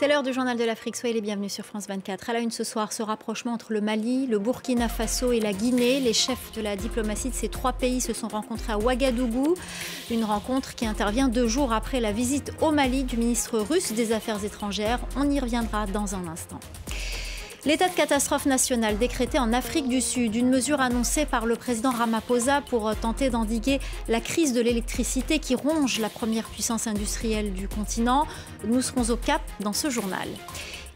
C'est l'heure du journal de l'Afrique. Soyez les bienvenus sur France 24. À la une ce soir, ce rapprochement entre le Mali, le Burkina Faso et la Guinée. Les chefs de la diplomatie de ces trois pays se sont rencontrés à Ouagadougou. Une rencontre qui intervient deux jours après la visite au Mali du ministre russe des Affaires étrangères. On y reviendra dans un instant. L'état de catastrophe nationale décrété en Afrique du Sud, une mesure annoncée par le président Ramaphosa pour tenter d'endiguer la crise de l'électricité qui ronge la première puissance industrielle du continent. Nous serons au cap dans ce journal.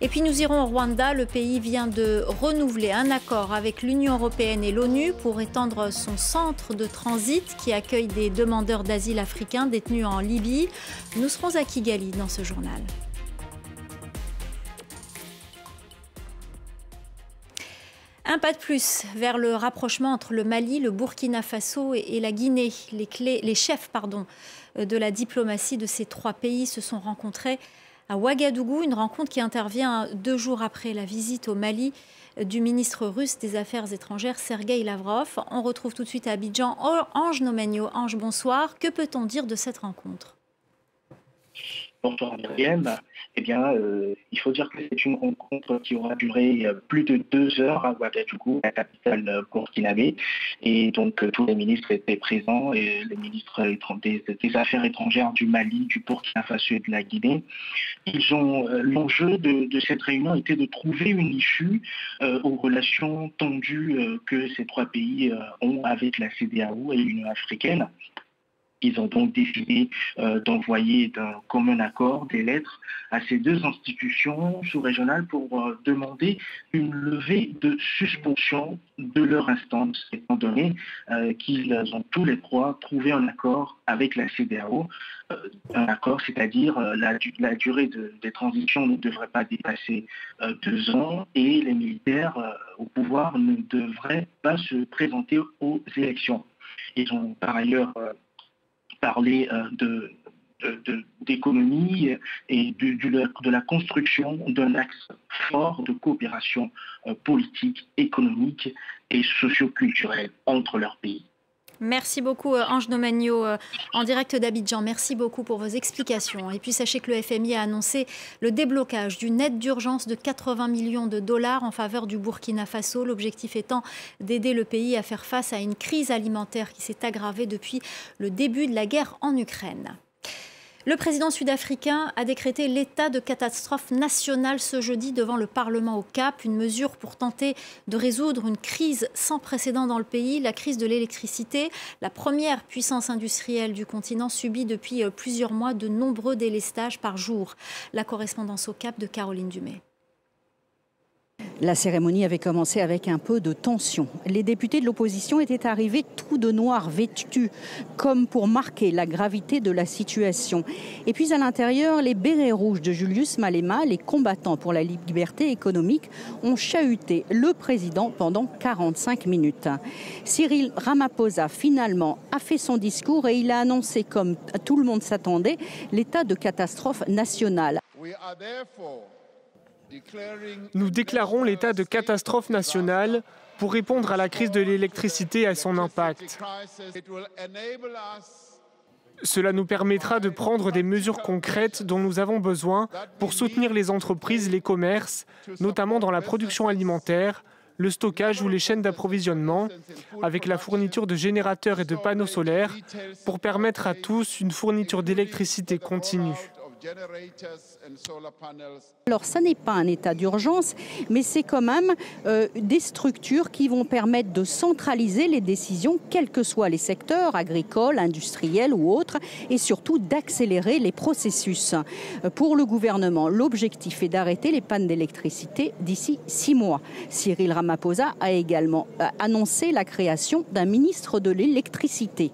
Et puis nous irons au Rwanda. Le pays vient de renouveler un accord avec l'Union européenne et l'ONU pour étendre son centre de transit qui accueille des demandeurs d'asile africains détenus en Libye. Nous serons à Kigali dans ce journal. Un pas de plus vers le rapprochement entre le Mali, le Burkina Faso et la Guinée. Les, chefs pardon, de la diplomatie de ces trois pays se sont rencontrés à Ouagadougou, une rencontre qui intervient deux jours après la visite au Mali du ministre russe des Affaires étrangères, Sergei Lavrov. On retrouve tout de suite à Abidjan Ange Nomenio. Ange, bonsoir. Que peut-on dire de cette rencontre? Bonsoir Myriam. Eh bien, euh, il faut dire que c'est une rencontre qui aura duré euh, plus de deux heures à Ouagadougou, la capitale euh, burkinabé. Et donc, tous les ministres étaient présents, les ministres des, Affaires étrangères du Mali, du Burkina Faso et de la Guinée. L'enjeu de, cette réunion était de trouver une issue aux relations tendues que ces trois pays ont avec la CDAO et l'Union africaine. Ils ont donc décidé euh, d'envoyer d'un commun accord des lettres à ces deux institutions sous-régionales pour euh, demander une levée de suspension de leur instance, étant donné euh, qu'ils ont tous les trois trouvé un accord avec la CDAO, un accord, c'est-à-dire la, la, durée des transitions ne devrait pas dépasser deux ans et les militaires au pouvoir ne devraient pas se présenter aux élections. Ils ont par ailleurs parler euh, d'économie et de, la construction d'un axe fort de coopération euh, politique, économique et socioculturelle entre leurs pays. Merci beaucoup euh, Ange Nomagno euh, en direct d'Abidjan. Merci beaucoup pour vos explications. Et puis sachez que le FMI a annoncé le déblocage d'une aide d'urgence de 80 millions de dollars en faveur du Burkina Faso. L'objectif étant d'aider le pays à faire face à une crise alimentaire qui s'est aggravée depuis le début de la guerre en Ukraine. Le président sud-africain a décrété l'état de catastrophe nationale ce jeudi devant le Parlement au Cap, une mesure pour tenter de résoudre une crise sans précédent dans le pays, la crise de l'électricité. La première puissance industrielle du continent subit depuis euh, plusieurs mois de nombreux délestages par jour. La correspondance au Cap de Caroline Dumay. La cérémonie avait commencé avec un peu de tension. Les députés de l'opposition étaient arrivés tout de noir vêtus, comme pour marquer la gravité de la situation. Et puis à l'intérieur, les bérets rouges de Julius Malema, les combattants pour la liberté économique, ont chahuté le président pendant 45 minutes. Cyril Ramaphosa, finalement, a fait son discours et il a annoncé, comme tout le monde s'attendait, l'état de catastrophe nationale. Nous déclarons l'état de catastrophe nationale pour répondre à la crise de l'électricité et à son impact. Cela nous permettra de prendre des mesures concrètes dont nous avons besoin pour soutenir les entreprises, les commerces, notamment dans la production alimentaire, le stockage ou les chaînes d'approvisionnement, avec la fourniture de générateurs et de panneaux solaires, pour permettre à tous une fourniture d'électricité continue. Alors, ça n'est pas un état d'urgence, mais c'est quand même euh, des structures qui vont permettre de centraliser les décisions, quels que soient les secteurs, agricoles, industriels ou autres, et surtout d'accélérer les processus. Euh, pour le gouvernement, l'objectif est d'arrêter les pannes d'électricité d'ici six mois. Cyril Ramaphosa a également euh, annoncé la création d'un ministre de l'électricité.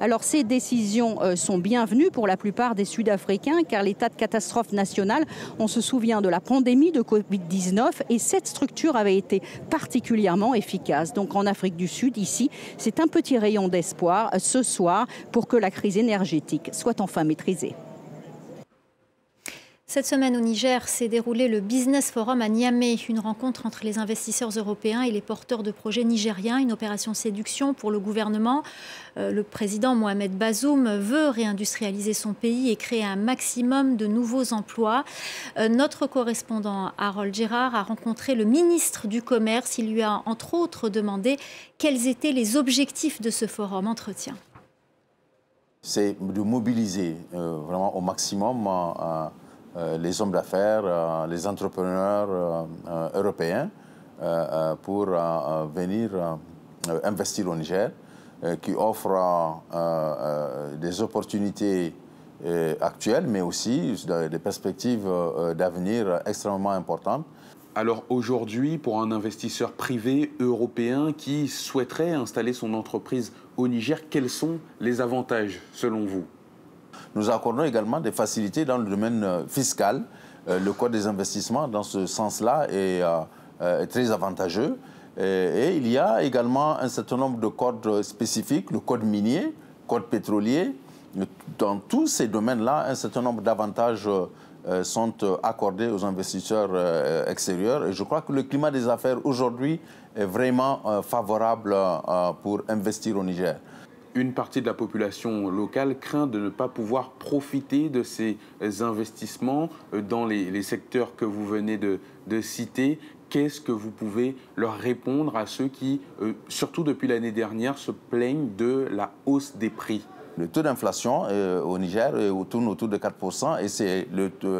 Alors, ces décisions sont bienvenues pour la plupart des Sud-Africains, car l'état de catastrophe nationale, on se souvient de la pandémie de Covid-19 et cette structure avait été particulièrement efficace. Donc en Afrique du Sud, ici, c'est un petit rayon d'espoir ce soir pour que la crise énergétique soit enfin maîtrisée. Cette semaine au Niger s'est déroulé le Business Forum à Niamey, une rencontre entre les investisseurs européens et les porteurs de projets nigériens, une opération séduction pour le gouvernement. Euh, le président Mohamed Bazoum veut réindustrialiser son pays et créer un maximum de nouveaux emplois. Euh, notre correspondant Harold Gérard a rencontré le ministre du Commerce. Il lui a entre autres demandé quels étaient les objectifs de ce forum entretien. C'est de mobiliser euh, vraiment au maximum les hommes d'affaires, euh, les entrepreneurs euh, européens pour venir investir au Niger, qui offre des opportunités actuelles, mais aussi des perspectives d'avenir extrêmement importantes. Alors aujourd'hui, pour un investisseur privé européen qui souhaiterait installer son entreprise au Niger, quels sont les avantages selon vous? Nous accordons également des facilités dans le domaine euh, fiscal. Euh, le Code des investissements, dans ce sens-là, est, euh, très avantageux. Et, il y a également un certain nombre de codes spécifiques, le code minier, code pétrolier. Dans tous ces domaines-là, un certain nombre d'avantages sont accordés aux investisseurs extérieurs. Et je crois que le climat des affaires aujourd'hui est vraiment favorable pour investir au Niger une partie de la population locale craint de ne pas pouvoir profiter de ces investissements euh, dans les, secteurs que vous venez de, citer. Qu'est-ce que vous pouvez leur répondre à ceux qui, euh, surtout depuis l'année dernière, se plaignent de la hausse des prix? Le taux d'inflation euh, au Niger tourne autour de 4% et c'est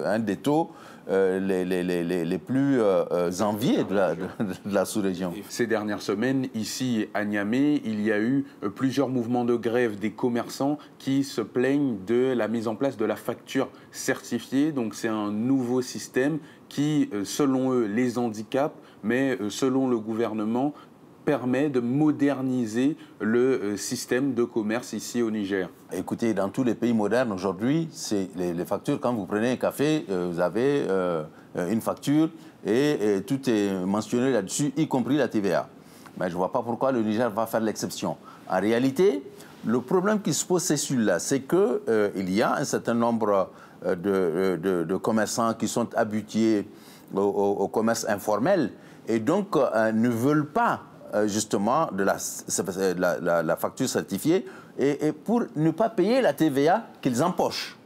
un des taux euh, les, plus euh, enviés de la, de, la sous-région. Ces dernières semaines, ici à Niamey, il y a eu plusieurs mouvements de grève des commerçants qui se plaignent de la mise en place de la facture certifiée. Donc c'est un nouveau système qui, selon eux, les handicape, mais selon le gouvernement, permet de moderniser le euh, système de commerce ici au Niger Écoutez, dans tous les pays modernes aujourd'hui, c'est les, factures, quand vous prenez un café, euh, vous avez euh, une facture et, tout est mentionné là-dessus, y compris la TVA. Mais je ne vois pas pourquoi le Niger va faire l'exception. En réalité, le problème qui se pose, c'est celui-là, c'est qu'il y a un certain nombre de, commerçants qui sont habitués au commerce informel et donc ne veulent pas euh, justement de la, la, facture certifiée et, pour ne pas payer la TVA qu'ils empochent.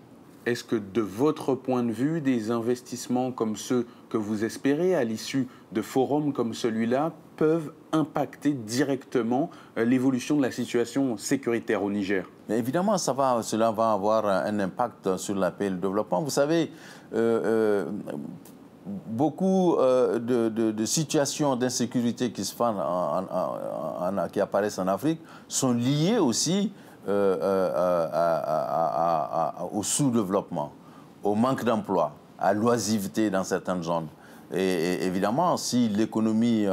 Est-ce que de votre point de vue, des investissements comme ceux que vous espérez à l'issue de forums comme celui-là peuvent impacter directement euh, l'évolution de la situation sécuritaire au Niger? Mais Évidemment, ça va, cela va avoir un impact sur la paix et le développement. Vous savez, euh, beaucoup euh, de, situations d'insécurité qui, se qui apparaissent en Afrique sont liées aussi euh, euh, au sous-développement, au manque d'emploi, à l'oisivité dans certaines zones. Et, évidemment, si l'économie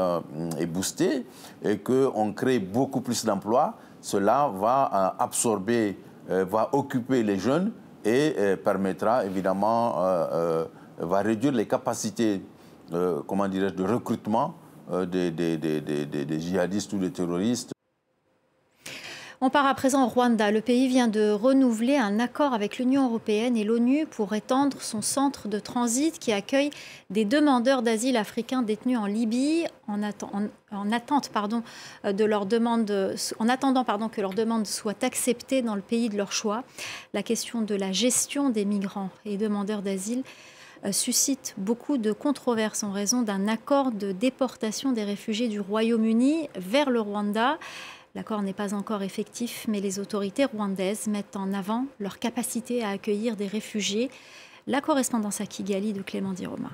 est boostée et qu'on crée beaucoup plus d'emplois, cela va absorber, va occuper les jeunes et permettra évidemment va réduire les capacités euh, de recrutement euh, des, djihadistes ou des terroristes. On part à présent au Rwanda. Le pays vient de renouveler un accord avec l'Union européenne et l'ONU pour étendre son centre de transit qui accueille des demandeurs d'asile africains détenus en Libye en, attendant que leur demande soit acceptée dans le pays de leur choix. La question de la gestion des migrants et demandeurs d'asile suscite beaucoup de controverses en raison d'un accord de déportation des réfugiés du Royaume-Uni vers le Rwanda. L'accord n'est pas encore effectif, mais les autorités rwandaises mettent en avant leur capacité à accueillir des réfugiés. La correspondance à Kigali de Clément Diroma.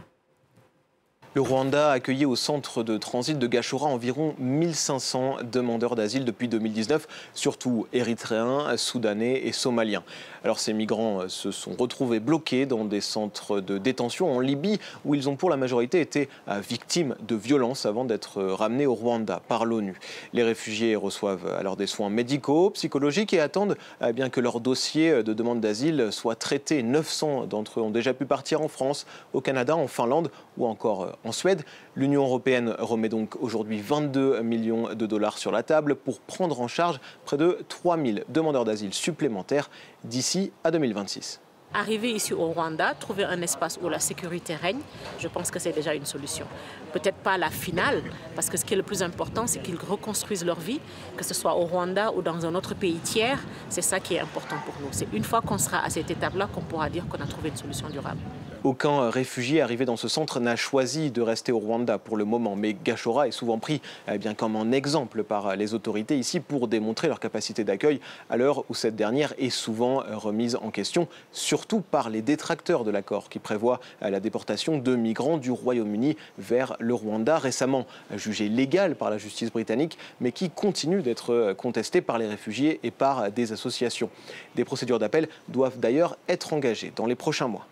Le Rwanda a accueilli au centre de transit de Gachora environ 1500 demandeurs d'asile depuis 2019, surtout érythréens, soudanais et somaliens. Alors ces migrants se sont retrouvés bloqués dans des centres de détention en Libye où ils ont pour la majorité été euh, victimes de violences avant d'être ramenés au Rwanda par l'ONU. Les réfugiés reçoivent alors des soins médicaux, psychologiques et attendent bien que leur dossier de demande d'asile soit traité. 900 d'entre eux ont déjà pu partir en France, au Canada, en Finlande ou encore euh, en Suède. L'Union européenne remet donc aujourd'hui 22 millions de dollars sur la table pour prendre en charge près de 3000 demandeurs d'asile supplémentaires d'ici à 2026. arriver ici au Rwanda, trouver un espace où la sécurité règne, je pense que c'est déjà une solution. Peut-être pas la finale, parce que ce qui est le plus important, c'est qu'ils reconstruisent leur vie, que ce soit au Rwanda ou dans un autre pays tiers. C'est ça qui est important pour nous. C'est une fois qu'on sera à cette étape-là qu'on pourra dire qu'on a trouvé une solution durable. Aucun réfugié arrivé dans ce centre n'a choisi de rester au Rwanda pour le moment, mais Gachora est souvent pris eh bien, comme un exemple par les autorités ici pour démontrer leur capacité d'accueil à l'heure où cette dernière est souvent remise en question, surtout par les détracteurs de l'accord qui prévoit la déportation de migrants du Royaume-Uni vers le Rwanda, récemment jugé légal par la justice britannique, mais qui continue d'être contesté par les réfugiés et par des associations. Des procédures d'appel doivent d'ailleurs être engagées dans les prochains mois.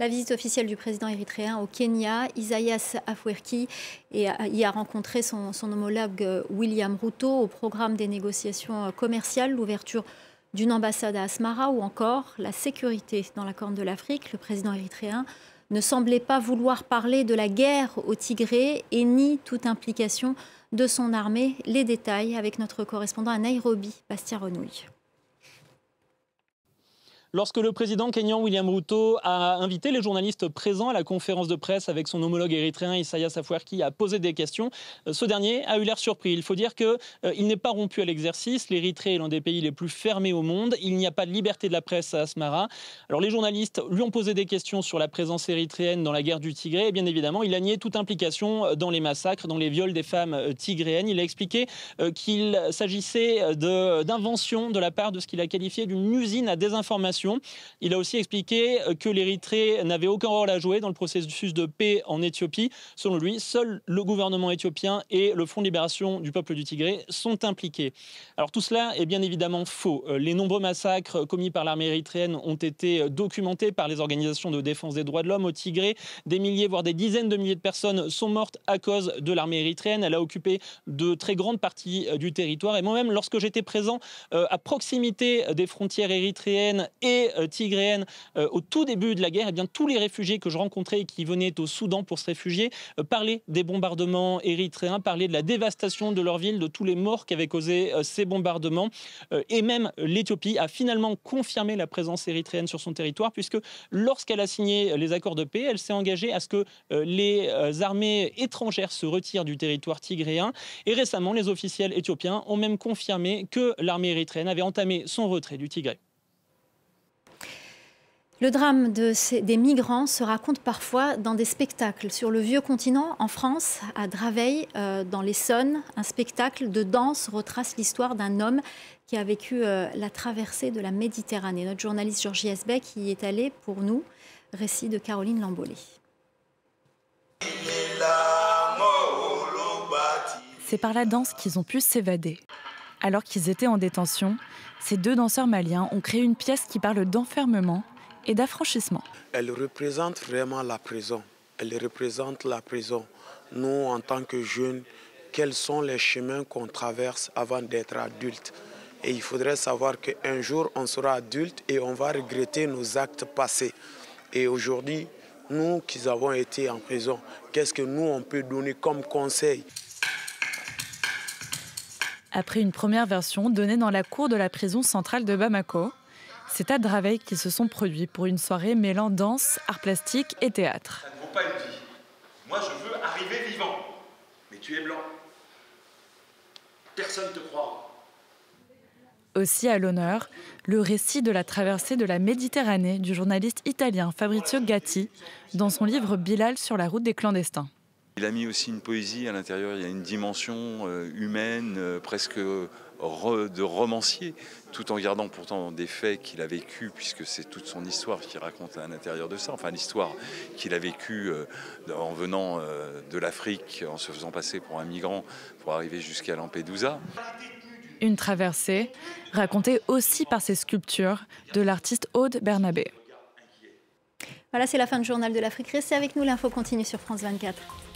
La visite officielle du président érythréen au Kenya, Isaias Afwerki y a rencontré son, homologue euh, William Ruto au programme des négociations euh, commerciales, l'ouverture d'une ambassade à Asmara ou encore la sécurité dans la Corne de l'Afrique. Le président érythréen ne semblait pas vouloir parler de la guerre au Tigré et ni toute implication de son armée. Les détails avec notre correspondant à Nairobi, Bastien Renouille. Lorsque le président kenyan William Ruto a invité les journalistes présents à la conférence de presse avec son homologue érythréen Isaias Afwerki à poser des questions, euh, ce dernier a eu l'air surpris. Il faut dire qu'il euh, n'est pas rompu à l'exercice. L'Érythrée est l'un des pays les plus fermés au monde. Il n'y a pas de liberté de la presse à Asmara. Alors les journalistes lui ont posé des questions sur la présence érythréenne dans la guerre du Tigré et bien évidemment il a nié toute implication euh, dans les massacres, dans les viols des femmes tigréennes. Il a expliqué qu'il s'agissait d'invention de la part de ce qu'il a qualifié d'une usine à désinformation il a aussi expliqué que l'Érythrée n'avait aucun rôle à jouer dans le processus de paix en Éthiopie. Selon lui, seul le gouvernement éthiopien et le Front de libération du peuple du Tigré sont impliqués. Alors tout cela est bien évidemment faux. Euh, les nombreux massacres commis par l'armée érythréenne ont été documentés par les organisations de défense des droits de l'homme au Tigré. Des milliers, voire des dizaines de milliers de personnes sont mortes à cause de l'armée érythréenne. Elle a occupé de très grandes parties euh, du territoire. Et moi-même, lorsque j'étais présent euh, à proximité des frontières érythréennes et euh, tigréenne euh, au tout début de la guerre, eh bien, tous les réfugiés que je rencontrais et qui venaient au Soudan pour se réfugier euh, parlaient des bombardements érythréens, parlaient de la dévastation de leur ville, de tous les morts qu'avaient causé ces bombardements. et même l'Éthiopie a finalement confirmé la présence érythréenne sur son territoire, puisque lorsqu'elle a signé les accords de paix, elle s'est engagée à ce que les armées étrangères se retirent du territoire tigréen. Et récemment, les officiels éthiopiens ont même confirmé que l'armée érythréenne avait entamé son retrait du Tigré. Le drame des migrants se raconte parfois dans des spectacles. Sur le vieux continent, en France, à Draveil, euh, dans l'Essonne, un spectacle de danse retrace l'histoire d'un homme qui a vécu euh, la traversée de la Méditerranée. Notre journaliste Georgie Esbeck y est allé pour nous. Récit de Caroline Lambolé. C'est par la danse qu'ils ont pu s'évader. Alors qu'ils étaient en détention, ces deux danseurs maliens ont créé une pièce qui parle d'enfermement et d'affranchissement. Elle représente vraiment la prison. Elle représente la prison. Nous, en tant que jeunes, quels sont les chemins qu'on traverse avant d'être adultes? Et il faudrait savoir qu'un jour, on sera adulte et on va regretter nos actes passés. Et aujourd'hui, nous qui avons été en prison, qu'est-ce que nous, on peut donner comme conseil? Après une première version donnée dans la cour de la prison centrale de Bamako, c'est à Draveil qu'ils se sont produits pour une soirée mêlant danse, art plastique et théâtre. Ça ne vaut pas une vie. Moi, je veux arriver vivant. Mais tu es blanc. Personne ne te croira. Aussi à l'honneur, le récit de la traversée de la Méditerranée du journaliste italien Fabrizio Gatti dans son livre Bilal sur la route des clandestins. Il a mis aussi une poésie à l'intérieur, il y a une dimension euh, humaine, euh, de romancier, tout en gardant pourtant des faits qu'il a vécu, puisque c'est toute son histoire qui raconte à l'intérieur de ça, enfin l'histoire qu'il a vécue euh, en venant euh, de l'Afrique, en se faisant passer pour un migrant pour arriver jusqu'à Lampedusa. Une traversée racontée aussi par ses sculptures de l'artiste Aude Bernabé. Voilà, c'est la fin du journal de l'Afrique. Restez avec nous, l'info continue sur France 24.